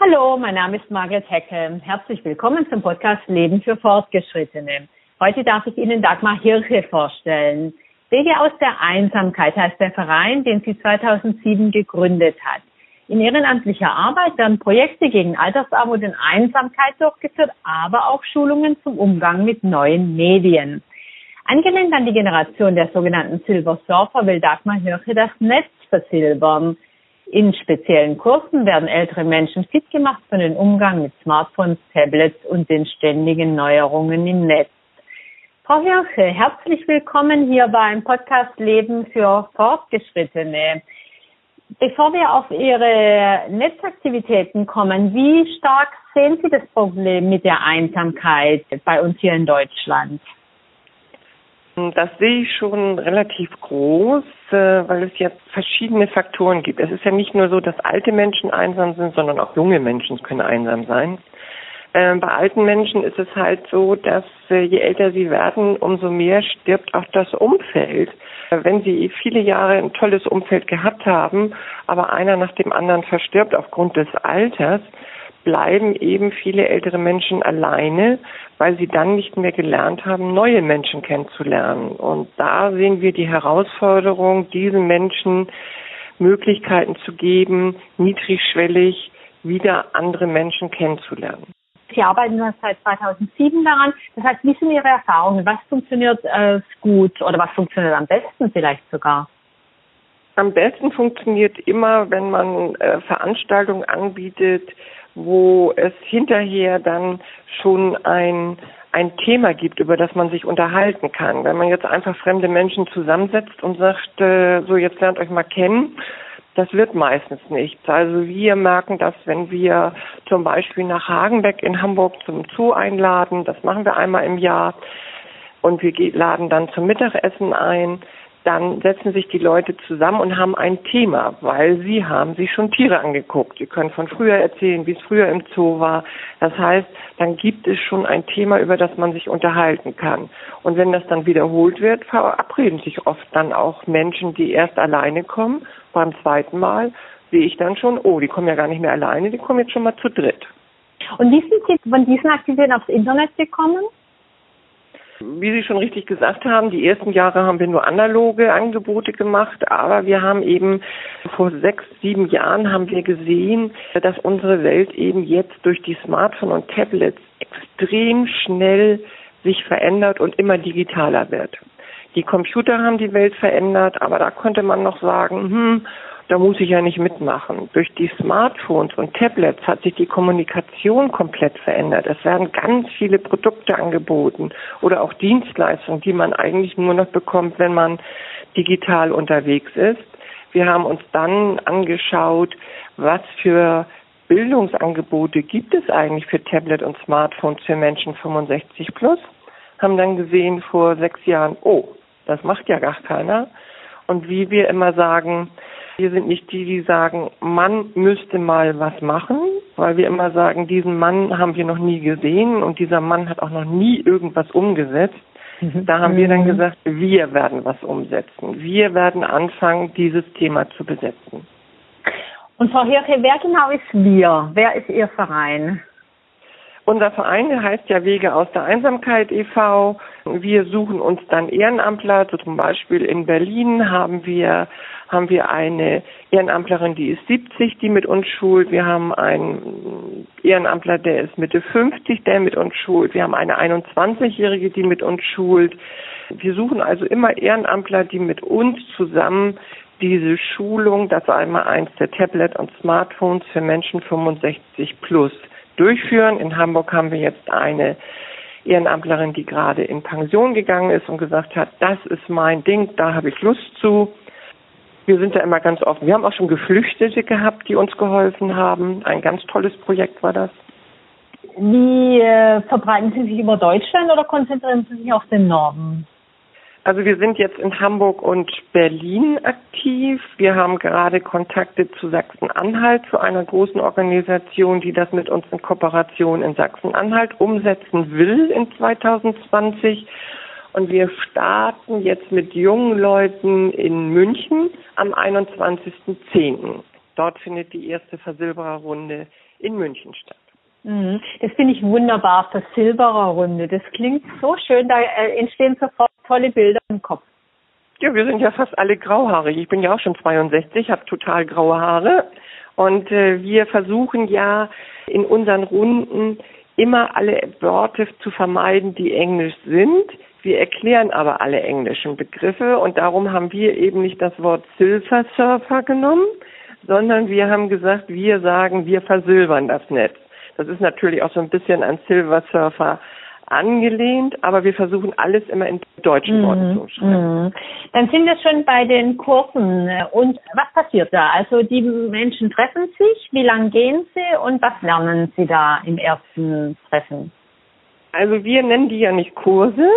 Hallo, mein Name ist Margret Hecke. Herzlich willkommen zum Podcast Leben für Fortgeschrittene. Heute darf ich Ihnen Dagmar Hirche vorstellen. Wege aus der Einsamkeit heißt der Verein, den sie 2007 gegründet hat. In ehrenamtlicher Arbeit werden Projekte gegen Altersarmut und Einsamkeit durchgeführt, aber auch Schulungen zum Umgang mit neuen Medien. Angelehnt an die Generation der sogenannten Silver Surfer will Dagmar Hirche das Netz versilbern. In speziellen Kursen werden ältere Menschen fit gemacht für den Umgang mit Smartphones, Tablets und den ständigen Neuerungen im Netz. Frau Hirsche, herzlich willkommen hier beim Podcast Leben für Fortgeschrittene. Bevor wir auf Ihre Netzaktivitäten kommen, wie stark sehen Sie das Problem mit der Einsamkeit bei uns hier in Deutschland? Das sehe ich schon relativ groß, äh, weil es jetzt verschiedene Faktoren gibt. Es ist ja nicht nur so, dass alte Menschen einsam sind, sondern auch junge Menschen können einsam sein. Ähm, bei alten Menschen ist es halt so, dass äh, je älter sie werden, umso mehr stirbt auch das Umfeld. Wenn sie viele Jahre ein tolles Umfeld gehabt haben, aber einer nach dem anderen verstirbt aufgrund des Alters, bleiben eben viele ältere Menschen alleine, weil sie dann nicht mehr gelernt haben, neue Menschen kennenzulernen. Und da sehen wir die Herausforderung, diesen Menschen Möglichkeiten zu geben, niedrigschwellig wieder andere Menschen kennenzulernen. Sie arbeiten seit 2007 daran. Das heißt, wie sind Ihre Erfahrungen? Was funktioniert äh, gut oder was funktioniert am besten vielleicht sogar? Am besten funktioniert immer, wenn man äh, Veranstaltungen anbietet, wo es hinterher dann schon ein, ein Thema gibt, über das man sich unterhalten kann. Wenn man jetzt einfach fremde Menschen zusammensetzt und sagt, äh, so jetzt lernt euch mal kennen, das wird meistens nichts. Also wir merken das, wenn wir zum Beispiel nach Hagenbeck in Hamburg zum Zoo einladen, das machen wir einmal im Jahr, und wir laden dann zum Mittagessen ein, dann setzen sich die Leute zusammen und haben ein Thema, weil sie haben sich schon Tiere angeguckt. Sie können von früher erzählen, wie es früher im Zoo war. Das heißt, dann gibt es schon ein Thema, über das man sich unterhalten kann. Und wenn das dann wiederholt wird, verabreden sich oft dann auch Menschen, die erst alleine kommen. Beim zweiten Mal sehe ich dann schon, oh, die kommen ja gar nicht mehr alleine, die kommen jetzt schon mal zu dritt. Und wie sind Sie von diesen Aktivitäten aufs Internet gekommen? Wie Sie schon richtig gesagt haben, die ersten Jahre haben wir nur analoge Angebote gemacht, aber wir haben eben vor sechs, sieben Jahren haben wir gesehen, dass unsere Welt eben jetzt durch die Smartphone und Tablets extrem schnell sich verändert und immer digitaler wird. Die Computer haben die Welt verändert, aber da konnte man noch sagen, hm, da muss ich ja nicht mitmachen. Durch die Smartphones und Tablets hat sich die Kommunikation komplett verändert. Es werden ganz viele Produkte angeboten oder auch Dienstleistungen, die man eigentlich nur noch bekommt, wenn man digital unterwegs ist. Wir haben uns dann angeschaut, was für Bildungsangebote gibt es eigentlich für Tablet und Smartphones für Menschen 65 plus. Haben dann gesehen vor sechs Jahren, oh, das macht ja gar keiner. Und wie wir immer sagen, wir sind nicht die, die sagen, man müsste mal was machen, weil wir immer sagen, diesen Mann haben wir noch nie gesehen und dieser Mann hat auch noch nie irgendwas umgesetzt. Mhm. Da haben wir dann mhm. gesagt, wir werden was umsetzen. Wir werden anfangen, dieses Thema zu besetzen. Und Frau Hirche, wer genau ist wir? Wer ist Ihr Verein? Unser Verein heißt ja Wege aus der Einsamkeit e.V. Wir suchen uns dann Ehrenamtler, so zum Beispiel in Berlin haben wir haben wir eine Ehrenamtlerin, die ist 70, die mit uns schult. Wir haben einen Ehrenamtler, der ist Mitte 50, der mit uns schult. Wir haben eine 21-Jährige, die mit uns schult. Wir suchen also immer Ehrenamtler, die mit uns zusammen diese Schulung, das einmal eins der Tablet und Smartphones für Menschen 65 plus durchführen. In Hamburg haben wir jetzt eine Ehrenamtlerin, die gerade in Pension gegangen ist und gesagt hat, das ist mein Ding, da habe ich Lust zu. Wir sind da immer ganz offen. Wir haben auch schon Geflüchtete gehabt, die uns geholfen haben. Ein ganz tolles Projekt war das. Wie äh, verbreiten Sie sich über Deutschland oder konzentrieren Sie sich auf den Norden? Also wir sind jetzt in Hamburg und Berlin aktiv. Wir haben gerade Kontakte zu Sachsen-Anhalt, zu einer großen Organisation, die das mit uns in Kooperation in Sachsen-Anhalt umsetzen will in 2020. Und wir starten jetzt mit jungen Leuten in München am 21.10. Dort findet die erste Versilbererrunde in München statt. Mhm. Das finde ich wunderbar, Silberer Runde. Das klingt so schön, da äh, entstehen sofort tolle Bilder im Kopf. Ja, wir sind ja fast alle grauhaarig. Ich bin ja auch schon 62, habe total graue Haare. Und äh, wir versuchen ja in unseren Runden immer alle Worte zu vermeiden, die englisch sind. Wir erklären aber alle englischen Begriffe und darum haben wir eben nicht das Wort Silver Surfer genommen, sondern wir haben gesagt, wir sagen, wir versilbern das Netz. Das ist natürlich auch so ein bisschen an Silver Surfer angelehnt, aber wir versuchen alles immer in deutschen mhm. Worten zu schreiben. Mhm. Dann sind wir schon bei den Kursen. Und was passiert da? Also die Menschen treffen sich, wie lange gehen sie und was lernen sie da im ersten Treffen? Also wir nennen die ja nicht Kurse,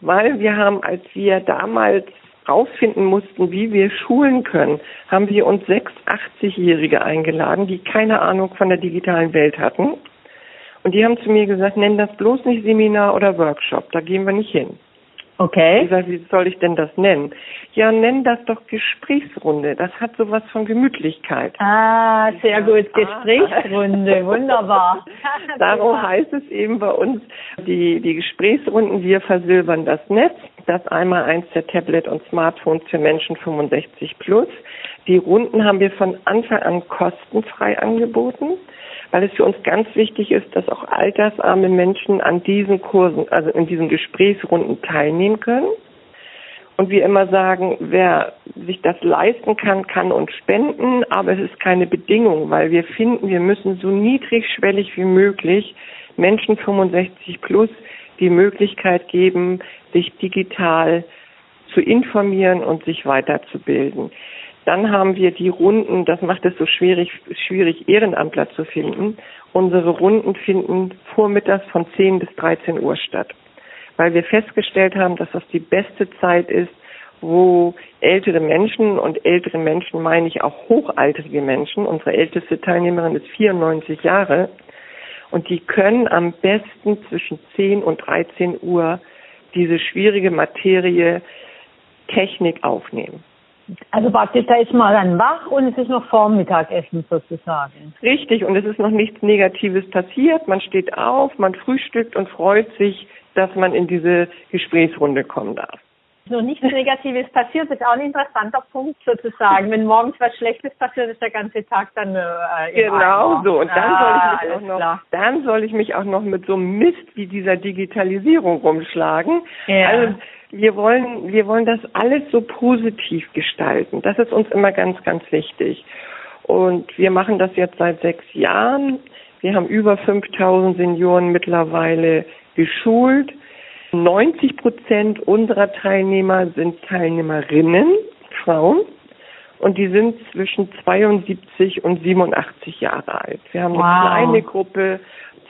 weil wir haben, als wir damals rausfinden mussten, wie wir schulen können, haben wir uns sechs 80-Jährige eingeladen, die keine Ahnung von der digitalen Welt hatten und die haben zu mir gesagt, nenn das bloß nicht Seminar oder Workshop, da gehen wir nicht hin. Okay. Ich sage, wie soll ich denn das nennen? Ja, nenn das doch Gesprächsrunde. Das hat sowas von Gemütlichkeit. Ah, sehr gut. Gesprächsrunde, wunderbar. Darum heißt es eben bei uns, die, die Gesprächsrunden, wir versilbern das Netz. Das einmal eins der Tablet und Smartphones für Menschen 65 plus. Die Runden haben wir von Anfang an kostenfrei angeboten weil es für uns ganz wichtig ist, dass auch altersarme Menschen an diesen Kursen, also in diesen Gesprächsrunden teilnehmen können. Und wir immer sagen, wer sich das leisten kann, kann uns spenden, aber es ist keine Bedingung, weil wir finden, wir müssen so niedrigschwellig wie möglich Menschen 65 plus die Möglichkeit geben, sich digital zu informieren und sich weiterzubilden. Dann haben wir die Runden, das macht es so schwierig, schwierig Ehrenamtler zu finden. Unsere Runden finden vormittags von 10 bis 13 Uhr statt, weil wir festgestellt haben, dass das die beste Zeit ist, wo ältere Menschen und ältere Menschen meine ich auch hochaltrige Menschen, unsere älteste Teilnehmerin ist 94 Jahre und die können am besten zwischen 10 und 13 Uhr diese schwierige Materie Technik aufnehmen. Also praktisch, da ist man dann wach und es ist noch Vormittagessen sozusagen. Richtig, und es ist noch nichts Negatives passiert. Man steht auf, man frühstückt und freut sich, dass man in diese Gesprächsrunde kommen darf. Noch nichts Negatives passiert, ist auch ein interessanter Punkt sozusagen. Wenn morgens was Schlechtes passiert, ist der ganze Tag dann äh, Genau so. Und dann, ah, soll ich mich auch noch, dann soll ich mich auch noch mit so einem Mist wie dieser Digitalisierung rumschlagen. Ja. Also wir wollen, wir wollen das alles so positiv gestalten. Das ist uns immer ganz, ganz wichtig. Und wir machen das jetzt seit sechs Jahren. Wir haben über 5000 Senioren mittlerweile geschult. 90 Prozent unserer Teilnehmer sind Teilnehmerinnen, Frauen. Und die sind zwischen 72 und 87 Jahre alt. Wir haben wow. eine kleine Gruppe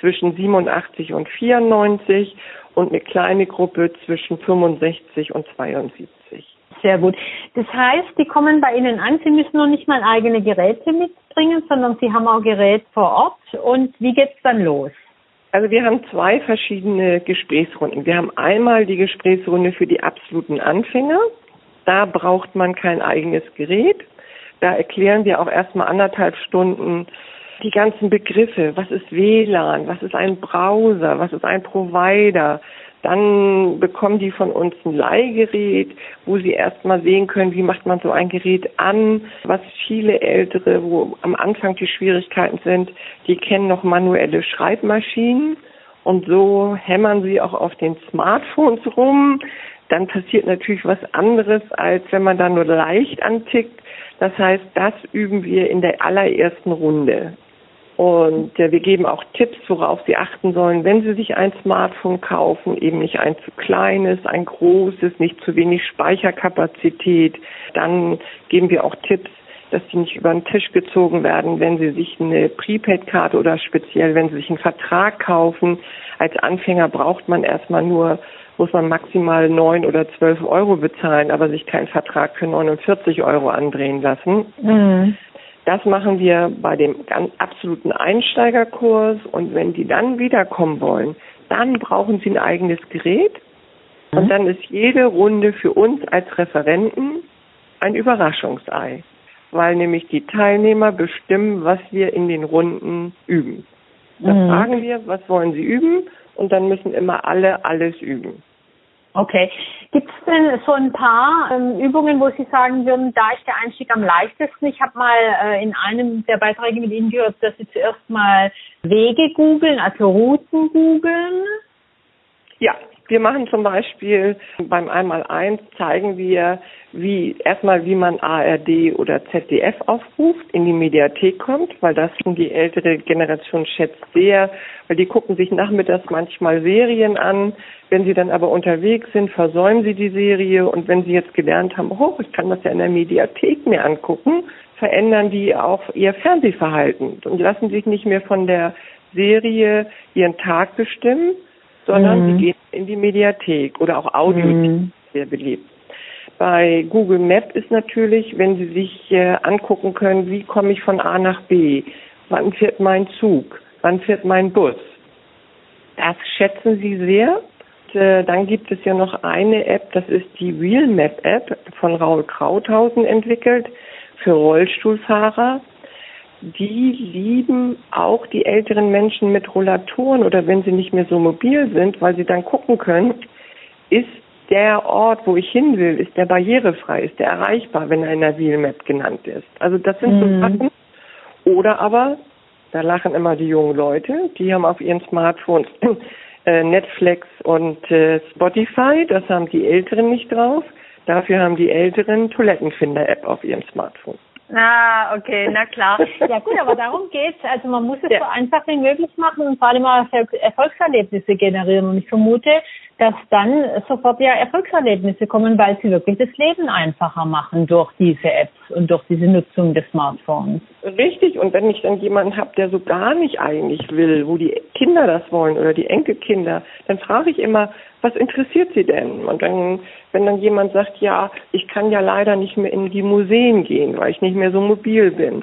zwischen 87 und 94 und eine kleine Gruppe zwischen 65 und 72. Sehr gut. Das heißt, die kommen bei Ihnen an, Sie müssen noch nicht mal eigene Geräte mitbringen, sondern Sie haben auch Gerät vor Ort. Und wie geht's dann los? Also wir haben zwei verschiedene Gesprächsrunden. Wir haben einmal die Gesprächsrunde für die absoluten Anfänger. Da braucht man kein eigenes Gerät. Da erklären wir auch erstmal anderthalb Stunden die ganzen Begriffe. Was ist WLAN? Was ist ein Browser? Was ist ein Provider? Dann bekommen die von uns ein Leihgerät, wo sie erstmal sehen können, wie macht man so ein Gerät an. Was viele Ältere, wo am Anfang die Schwierigkeiten sind, die kennen noch manuelle Schreibmaschinen. Und so hämmern sie auch auf den Smartphones rum. Dann passiert natürlich was anderes, als wenn man da nur leicht antickt. Das heißt, das üben wir in der allerersten Runde. Und äh, wir geben auch Tipps, worauf Sie achten sollen, wenn Sie sich ein Smartphone kaufen, eben nicht ein zu kleines, ein großes, nicht zu wenig Speicherkapazität. Dann geben wir auch Tipps, dass sie nicht über den Tisch gezogen werden, wenn Sie sich eine Prepaid-Karte oder speziell, wenn Sie sich einen Vertrag kaufen. Als Anfänger braucht man erstmal nur muss man maximal neun oder zwölf Euro bezahlen, aber sich keinen Vertrag für 49 Euro andrehen lassen. Mhm. Das machen wir bei dem absoluten Einsteigerkurs und wenn die dann wiederkommen wollen, dann brauchen sie ein eigenes Gerät und mhm. dann ist jede Runde für uns als Referenten ein Überraschungsei. weil nämlich die Teilnehmer bestimmen, was wir in den Runden üben. Da mhm. fragen wir, was wollen sie üben? Und dann müssen immer alle alles üben. Okay. Gibt es denn so ein paar ähm, Übungen, wo Sie sagen würden, da ist der Einstieg am leichtesten? Ich habe mal äh, in einem der Beiträge mit Ihnen gehört, dass Sie zuerst mal Wege googeln, also Routen googeln. Ja, wir machen zum Beispiel beim Einmaleins zeigen wir, wie erstmal wie man ARD oder ZDF aufruft, in die Mediathek kommt, weil das die ältere Generation schätzt sehr, weil die gucken sich nachmittags manchmal Serien an. Wenn sie dann aber unterwegs sind, versäumen sie die Serie. Und wenn sie jetzt gelernt haben, oh, ich kann das ja in der Mediathek mir angucken, verändern die auch ihr Fernsehverhalten. Und lassen sich nicht mehr von der Serie ihren Tag bestimmen, sondern mhm. sie gehen in die Mediathek oder auch Audio mhm. sehr beliebt. Bei Google Map ist natürlich, wenn Sie sich äh, angucken können, wie komme ich von A nach B, wann fährt mein Zug, wann fährt mein Bus. Das schätzen Sie sehr. Und, äh, dann gibt es ja noch eine App, das ist die Real Map App von Raul Krauthausen entwickelt für Rollstuhlfahrer die lieben auch die älteren Menschen mit Rollatoren oder wenn sie nicht mehr so mobil sind, weil sie dann gucken können, ist der Ort, wo ich hin will, ist der barrierefrei, ist der erreichbar, wenn er in der Wheelmap genannt ist. Also das sind mhm. so Sachen. Oder aber, da lachen immer die jungen Leute, die haben auf ihren Smartphones äh, Netflix und äh, Spotify, das haben die Älteren nicht drauf. Dafür haben die Älteren Toilettenfinder-App auf ihrem Smartphone. Ah, okay, na klar. Ja gut, aber darum geht's. Also man muss es ja. so einfach wie möglich machen und vor allem auch Erfolgserlebnisse generieren. Und ich vermute, dass dann sofort ja Erfolgserlebnisse kommen, weil sie wirklich das Leben einfacher machen durch diese Apps und durch diese Nutzung des Smartphones. Richtig, und wenn ich dann jemanden habe, der so gar nicht eigentlich will, wo die Kinder das wollen oder die Enkelkinder, dann frage ich immer, was interessiert sie denn? Und dann, wenn dann jemand sagt, ja, ich kann ja leider nicht mehr in die Museen gehen, weil ich nicht mehr so mobil bin,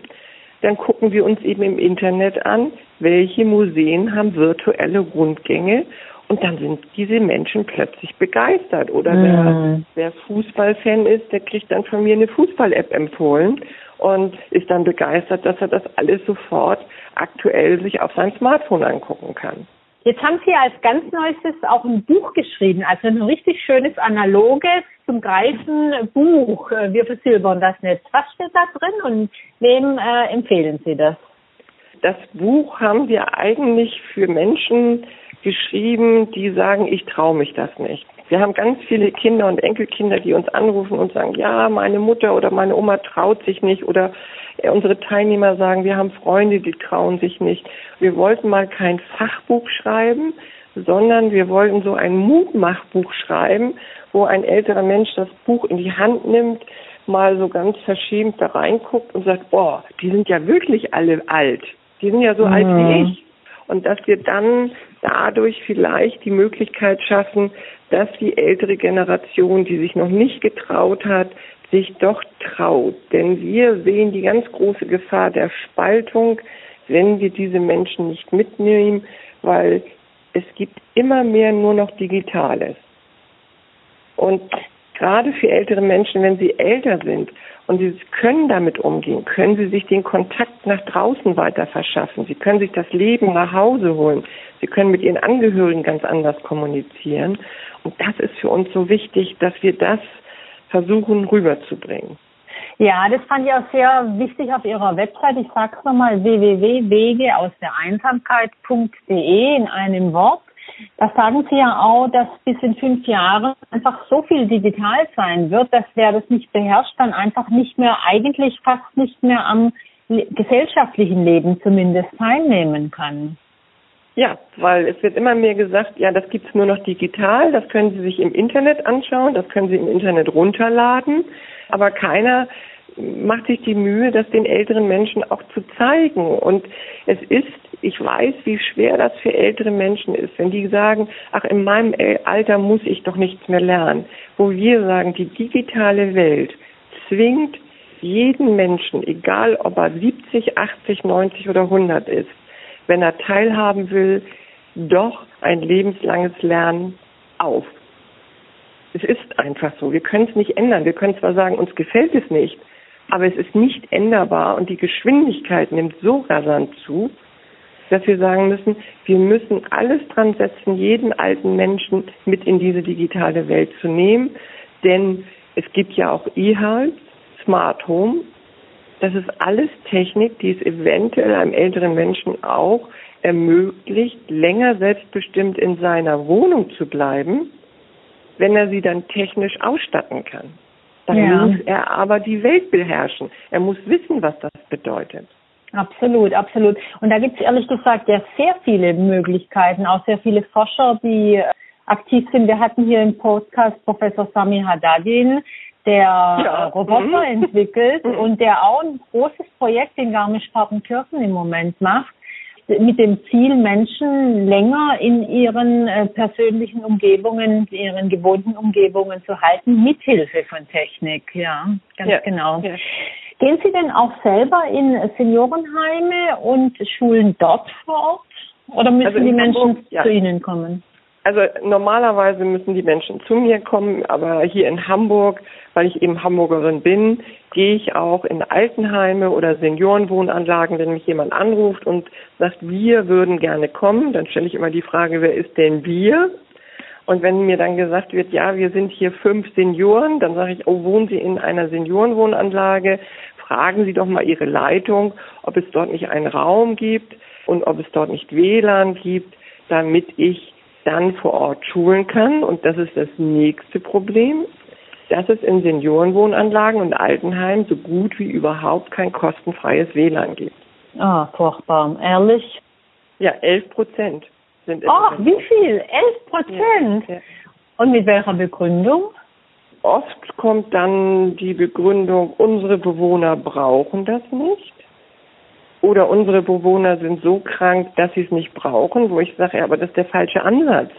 dann gucken wir uns eben im Internet an, welche Museen haben virtuelle Rundgänge und dann sind diese Menschen plötzlich begeistert. Oder mhm. wer, wer Fußballfan ist, der kriegt dann von mir eine Fußball-App empfohlen und ist dann begeistert, dass er das alles sofort aktuell sich auf sein Smartphone angucken kann. Jetzt haben Sie als ganz neuestes auch ein Buch geschrieben, also ein richtig schönes analoges zum Greifen Buch. Wir versilbern das Netz. Was steht da drin und wem äh, empfehlen Sie das? Das Buch haben wir eigentlich für Menschen geschrieben, die sagen, ich traue mich das nicht. Wir haben ganz viele Kinder und Enkelkinder, die uns anrufen und sagen, ja, meine Mutter oder meine Oma traut sich nicht oder unsere Teilnehmer sagen, wir haben Freunde, die trauen sich nicht. Wir wollten mal kein Fachbuch schreiben, sondern wir wollten so ein Mutmachbuch schreiben, wo ein älterer Mensch das Buch in die Hand nimmt, mal so ganz verschämt da reinguckt und sagt, boah, die sind ja wirklich alle alt. Die sind ja so mhm. alt wie ich und dass wir dann dadurch vielleicht die Möglichkeit schaffen, dass die ältere Generation, die sich noch nicht getraut hat, sich doch traut. Denn wir sehen die ganz große Gefahr der Spaltung, wenn wir diese Menschen nicht mitnehmen, weil es gibt immer mehr nur noch Digitales. Und gerade für ältere Menschen, wenn sie älter sind und sie können damit umgehen, können sie sich den Kontakt nach draußen weiter verschaffen. Sie können sich das Leben nach Hause holen. Sie können mit ihren Angehörigen ganz anders kommunizieren. Und das ist für uns so wichtig, dass wir das versuchen rüberzubringen. Ja, das fand ich auch sehr wichtig auf Ihrer Website. Ich sage es nochmal, www.wege aus der Einsamkeit.de in einem Wort. Da sagen Sie ja auch, dass bis in fünf Jahren einfach so viel digital sein wird, dass wer das nicht beherrscht, dann einfach nicht mehr, eigentlich fast nicht mehr am gesellschaftlichen Leben zumindest teilnehmen kann. Ja, weil es wird immer mehr gesagt, ja, das gibt's nur noch digital, das können Sie sich im Internet anschauen, das können Sie im Internet runterladen, aber keiner macht sich die Mühe, das den älteren Menschen auch zu zeigen. Und es ist, ich weiß, wie schwer das für ältere Menschen ist, wenn die sagen, ach, in meinem Alter muss ich doch nichts mehr lernen. Wo wir sagen, die digitale Welt zwingt jeden Menschen, egal ob er 70, 80, 90 oder 100 ist, wenn er teilhaben will, doch ein lebenslanges Lernen auf. Es ist einfach so. Wir können es nicht ändern. Wir können zwar sagen, uns gefällt es nicht, aber es ist nicht änderbar und die Geschwindigkeit nimmt so rasant zu, dass wir sagen müssen, wir müssen alles dran setzen, jeden alten Menschen mit in diese digitale Welt zu nehmen, denn es gibt ja auch E-Health, Smart Home, das ist alles Technik, die es eventuell einem älteren Menschen auch ermöglicht, länger selbstbestimmt in seiner Wohnung zu bleiben, wenn er sie dann technisch ausstatten kann. Dann ja. muss er aber die Welt beherrschen. Er muss wissen, was das bedeutet. Absolut, absolut. Und da gibt es ehrlich gesagt ja sehr viele Möglichkeiten, auch sehr viele Forscher, die aktiv sind. Wir hatten hier im Podcast Professor Sami Haddadin, der ja. Roboter mhm. entwickelt mhm. und der auch ein großes Projekt in Garmisch-Partenkirchen im Moment macht, mit dem Ziel, Menschen länger in ihren äh, persönlichen Umgebungen, in ihren gewohnten Umgebungen zu halten, mithilfe von Technik. Ja, ganz ja. genau. Ja. Gehen Sie denn auch selber in Seniorenheime und Schulen dort vor Ort? Oder müssen also die Menschen Hamburg, ja. zu Ihnen kommen? Also normalerweise müssen die Menschen zu mir kommen, aber hier in Hamburg, weil ich eben Hamburgerin bin, gehe ich auch in Altenheime oder Seniorenwohnanlagen, wenn mich jemand anruft und sagt, wir würden gerne kommen, dann stelle ich immer die Frage, wer ist denn wir? Und wenn mir dann gesagt wird, ja, wir sind hier fünf Senioren, dann sage ich, oh, wohnen Sie in einer Seniorenwohnanlage? Fragen Sie doch mal Ihre Leitung, ob es dort nicht einen Raum gibt und ob es dort nicht WLAN gibt, damit ich dann vor Ort schulen kann. Und das ist das nächste Problem, dass es in Seniorenwohnanlagen und Altenheimen so gut wie überhaupt kein kostenfreies WLAN gibt. Ah, furchtbar. Ehrlich? Ja, elf Prozent sind Ach, wie viel? Elf Prozent? Ja, ja. Und mit welcher Begründung? Oft kommt dann die Begründung, unsere Bewohner brauchen das nicht. Oder unsere Bewohner sind so krank, dass sie es nicht brauchen, wo ich sage, ja, aber das ist der falsche Ansatz.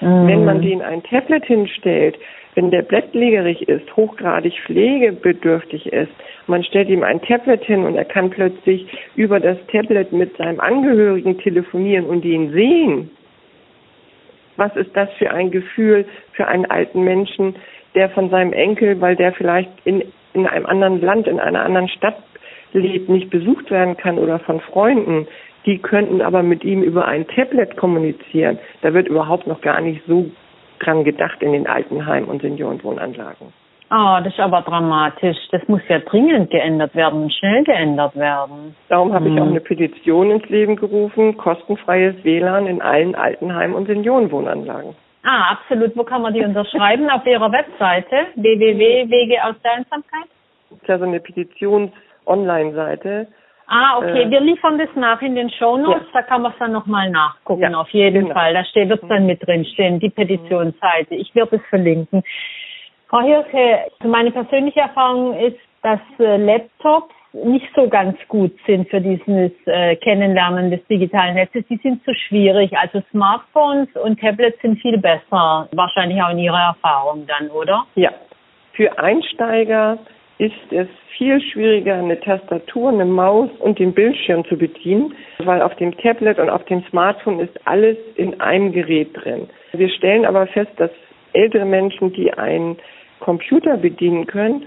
Mhm. Wenn man denen ein Tablet hinstellt, wenn der bettlägerig ist, hochgradig pflegebedürftig ist, man stellt ihm ein Tablet hin und er kann plötzlich über das Tablet mit seinem Angehörigen telefonieren und ihn sehen. Was ist das für ein Gefühl für einen alten Menschen, der von seinem Enkel, weil der vielleicht in, in einem anderen Land, in einer anderen Stadt lebt, nicht besucht werden kann oder von Freunden, die könnten aber mit ihm über ein Tablet kommunizieren. Da wird überhaupt noch gar nicht so dran gedacht in den Altenheim- und Seniorenwohnanlagen. Ah, oh, das ist aber dramatisch. Das muss ja dringend geändert werden, schnell geändert werden. Darum habe hm. ich auch eine Petition ins Leben gerufen, kostenfreies WLAN in allen Altenheim- und Seniorenwohnanlagen. Ah, absolut. Wo kann man die unterschreiben? Auf Ihrer Webseite www.wege aus der Einsamkeit? Das ist ja so eine Petitions- Online-Seite. Ah, okay. Äh, wir liefern das nach in den Show Notes. Ja. Da kann man es dann nochmal nachgucken. Ja, auf jeden genau. Fall. Da steht, wird es dann mhm. mit drin stehen, die Petitionsseite. Ich werde es verlinken. Frau Hirke, meine persönliche Erfahrung ist, dass äh, Laptops nicht so ganz gut sind für dieses äh, Kennenlernen des digitalen Netzes. Die sind zu schwierig. Also Smartphones und Tablets sind viel besser. Wahrscheinlich auch in Ihrer Erfahrung dann, oder? Ja. Für Einsteiger ist es viel schwieriger, eine Tastatur, eine Maus und den Bildschirm zu bedienen, weil auf dem Tablet und auf dem Smartphone ist alles in einem Gerät drin. Wir stellen aber fest, dass ältere Menschen, die einen Computer bedienen können,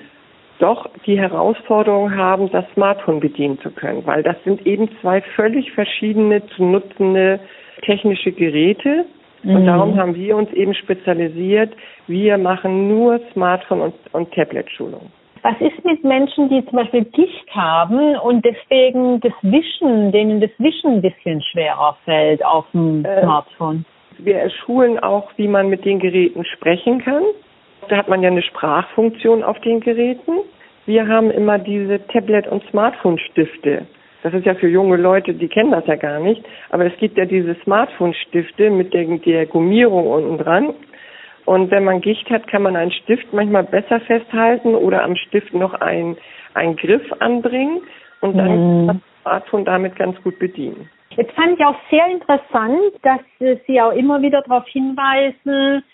doch die Herausforderung haben, das Smartphone bedienen zu können, weil das sind eben zwei völlig verschiedene zu nutzende technische Geräte. Und mhm. darum haben wir uns eben spezialisiert. Wir machen nur Smartphone- und, und Tablet-Schulung. Was ist mit Menschen, die zum Beispiel Gicht haben und deswegen das Wischen, denen das Wischen ein bisschen schwerer fällt auf dem äh, Smartphone? Wir schulen auch, wie man mit den Geräten sprechen kann. Da hat man ja eine Sprachfunktion auf den Geräten. Wir haben immer diese Tablet- und Smartphone-Stifte. Das ist ja für junge Leute, die kennen das ja gar nicht. Aber es gibt ja diese Smartphone-Stifte mit der, der Gummierung unten dran. Und wenn man Gicht hat, kann man einen Stift manchmal besser festhalten oder am Stift noch einen, einen Griff anbringen und dann mhm. kann das Smartphone damit ganz gut bedienen. Jetzt fand ich auch sehr interessant, dass Sie auch immer wieder darauf hinweisen,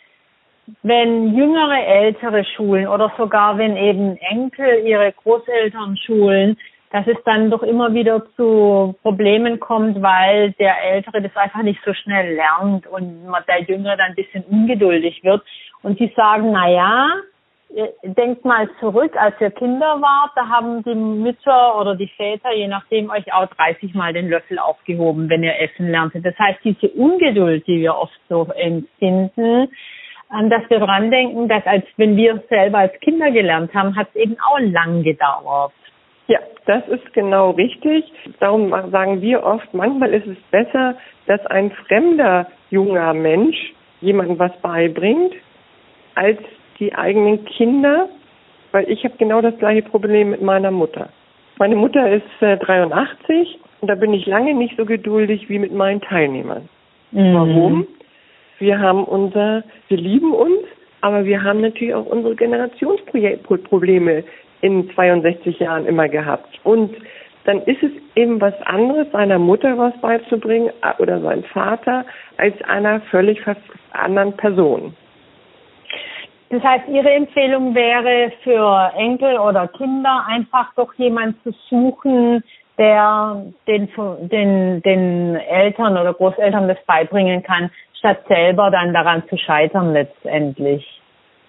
wenn jüngere ältere Schulen oder sogar wenn eben Enkel ihre Großeltern schulen, dass es dann doch immer wieder zu Problemen kommt, weil der Ältere das einfach nicht so schnell lernt und der Jüngere dann ein bisschen ungeduldig wird. Und sie sagen, na ja, denkt mal zurück, als ihr Kinder wart, da haben die Mütter oder die Väter, je nachdem, euch auch 30 Mal den Löffel aufgehoben, wenn ihr essen lerntet. Das heißt, diese Ungeduld, die wir oft so empfinden, dass wir dran denken, dass als wenn wir selber als Kinder gelernt haben, hat es eben auch lang gedauert. Ja, das ist genau richtig. Darum sagen wir oft, manchmal ist es besser, dass ein fremder junger Mensch jemandem was beibringt, als die eigenen Kinder, weil ich habe genau das gleiche Problem mit meiner Mutter. Meine Mutter ist äh, 83 und da bin ich lange nicht so geduldig wie mit meinen Teilnehmern. Mhm. Warum? Wir haben unser, wir lieben uns, aber wir haben natürlich auch unsere Generationsprobleme in 62 Jahren immer gehabt. Und dann ist es eben was anderes, seiner Mutter was beizubringen äh, oder seinem Vater als einer völlig anderen Person. Das heißt, Ihre Empfehlung wäre für Enkel oder Kinder einfach doch jemand zu suchen, der den, den, den Eltern oder Großeltern das beibringen kann, statt selber dann daran zu scheitern letztendlich.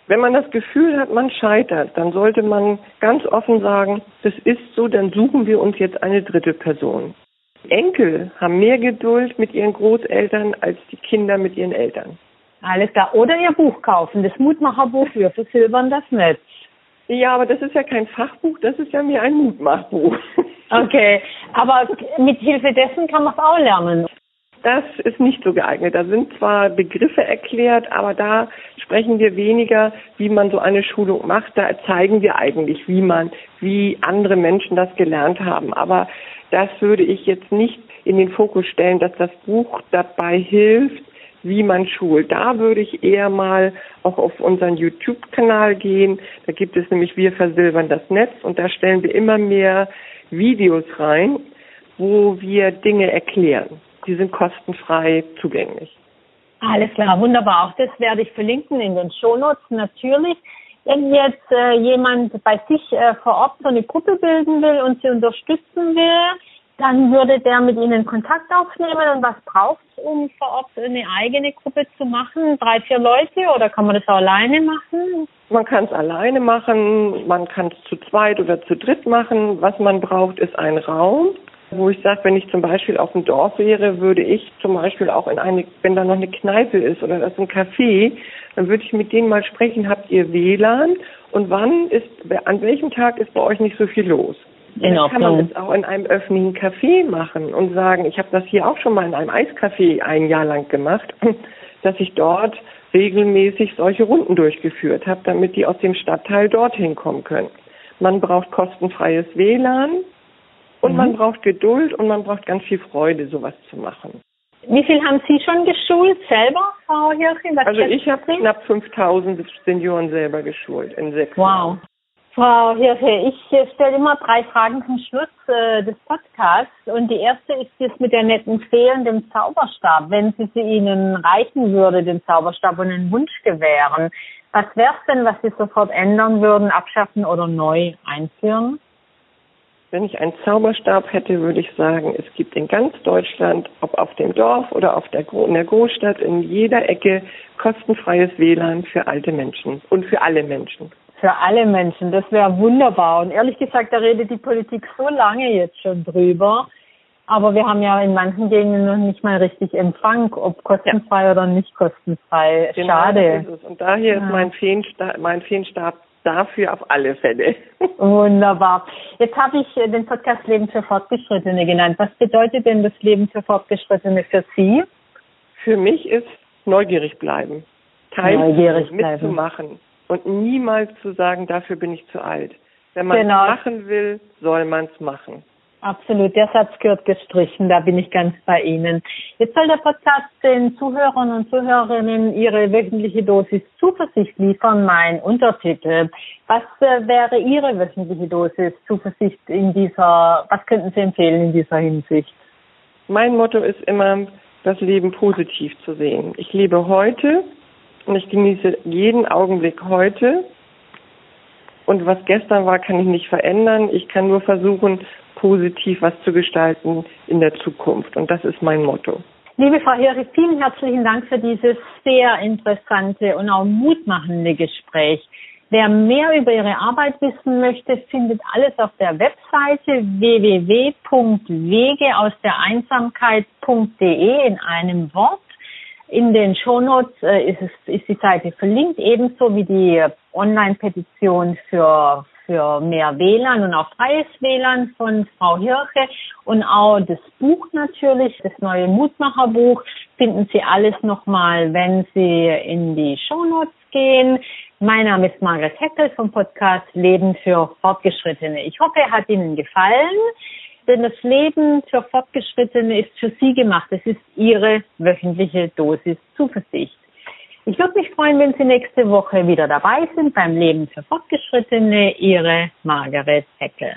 Wenn man das Gefühl hat, man scheitert, dann sollte man ganz offen sagen, das ist so, dann suchen wir uns jetzt eine dritte Person. Enkel haben mehr Geduld mit ihren Großeltern als die Kinder mit ihren Eltern. Alles klar. Oder ihr Buch kaufen, das Mutmacherbuch für Versilbern das Netz. Ja, aber das ist ja kein Fachbuch, das ist ja mehr ein Mutmachbuch. Okay, aber mit Hilfe dessen kann man es auch lernen. Das ist nicht so geeignet. Da sind zwar Begriffe erklärt, aber da sprechen wir weniger, wie man so eine Schulung macht. Da zeigen wir eigentlich, wie man, wie andere Menschen das gelernt haben. Aber das würde ich jetzt nicht in den Fokus stellen, dass das Buch dabei hilft, wie man schult. Da würde ich eher mal auch auf unseren YouTube-Kanal gehen. Da gibt es nämlich Wir versilbern das Netz und da stellen wir immer mehr Videos rein, wo wir Dinge erklären. Die sind kostenfrei zugänglich. Alles klar, wunderbar. Auch das werde ich verlinken in den Shownotes natürlich. Wenn jetzt äh, jemand bei sich äh, vor Ort so eine Gruppe bilden will und sie unterstützen will, dann würde der mit Ihnen Kontakt aufnehmen und was braucht es, um vor Ort eine eigene Gruppe zu machen? Drei, vier Leute oder kann man das auch alleine machen? Man kann es alleine machen, man kann es zu zweit oder zu dritt machen. Was man braucht, ist ein Raum, wo ich sage, wenn ich zum Beispiel auf dem Dorf wäre, würde ich zum Beispiel auch in eine, wenn da noch eine Kneipe ist oder das ist ein Café, dann würde ich mit denen mal sprechen, habt ihr WLAN und wann ist, an welchem Tag ist bei euch nicht so viel los? In das kann man das auch in einem öffentlichen Café machen und sagen, ich habe das hier auch schon mal in einem Eiscafé ein Jahr lang gemacht, dass ich dort regelmäßig solche Runden durchgeführt habe, damit die aus dem Stadtteil dorthin kommen können. Man braucht kostenfreies WLAN und mhm. man braucht Geduld und man braucht ganz viel Freude, sowas zu machen. Wie viel haben Sie schon geschult selber, Frau Hirche? Also ich habe knapp 5000 Senioren selber geschult in sechs wow. Jahren. Frau Hirse, ich äh, stelle immer drei Fragen zum Schluss äh, des Podcasts. Und die erste ist jetzt mit der netten Fee und dem Zauberstab. Wenn sie sie Ihnen reichen würde, den Zauberstab und einen Wunsch gewähren, was wäre es denn, was Sie sofort ändern würden, abschaffen oder neu einführen? Wenn ich einen Zauberstab hätte, würde ich sagen, es gibt in ganz Deutschland, ob auf dem Dorf oder auf der, in der Großstadt, in jeder Ecke kostenfreies WLAN für alte Menschen und für alle Menschen für alle Menschen. Das wäre wunderbar. Und ehrlich gesagt, da redet die Politik so lange jetzt schon drüber. Aber wir haben ja in manchen Gegenden noch nicht mal richtig Empfang, ob kostenfrei ja. oder nicht kostenfrei. Genau, Schade. Und daher ja. ist mein Feenstab, mein Feenstab dafür auf alle Fälle. Wunderbar. Jetzt habe ich äh, den Podcast Leben für Fortgeschrittene genannt. Was bedeutet denn das Leben für Fortgeschrittene für Sie? Für mich ist neugierig bleiben. Teil neugierig mitzumachen. Bleiben und niemals zu sagen, dafür bin ich zu alt. Wenn man es genau. machen will, soll man es machen. Absolut, der Satz gehört gestrichen, da bin ich ganz bei Ihnen. Jetzt soll der Podcast den Zuhörern und Zuhörerinnen ihre wöchentliche Dosis Zuversicht liefern, mein Untertitel. Was äh, wäre Ihre wöchentliche Dosis Zuversicht in dieser, was könnten Sie empfehlen in dieser Hinsicht? Mein Motto ist immer, das Leben positiv zu sehen. Ich lebe heute und ich genieße jeden Augenblick heute. Und was gestern war, kann ich nicht verändern. Ich kann nur versuchen, positiv was zu gestalten in der Zukunft. Und das ist mein Motto. Liebe Frau Heri, vielen herzlichen Dank für dieses sehr interessante und auch mutmachende Gespräch. Wer mehr über ihre Arbeit wissen möchte, findet alles auf der Webseite www.wegeausdereinsamkeit.de in einem Wort. In den Shownotes äh, ist, ist die Seite verlinkt, ebenso wie die Online-Petition für, für mehr WLAN und auch freies WLAN von Frau Hirche und auch das Buch natürlich, das neue Mutmacherbuch, finden Sie alles nochmal, wenn Sie in die Shownotes gehen. Mein Name ist Margaret Heckel vom Podcast Leben für Fortgeschrittene. Ich hoffe, er hat Ihnen gefallen, denn das Leben für Fortgeschrittene ist für Sie gemacht. Es ist Ihre wöchentliche Dosis Zuversicht. Ich würde mich freuen, wenn Sie nächste Woche wieder dabei sind beim Leben für Fortgeschrittene. Ihre Margaret Heckel.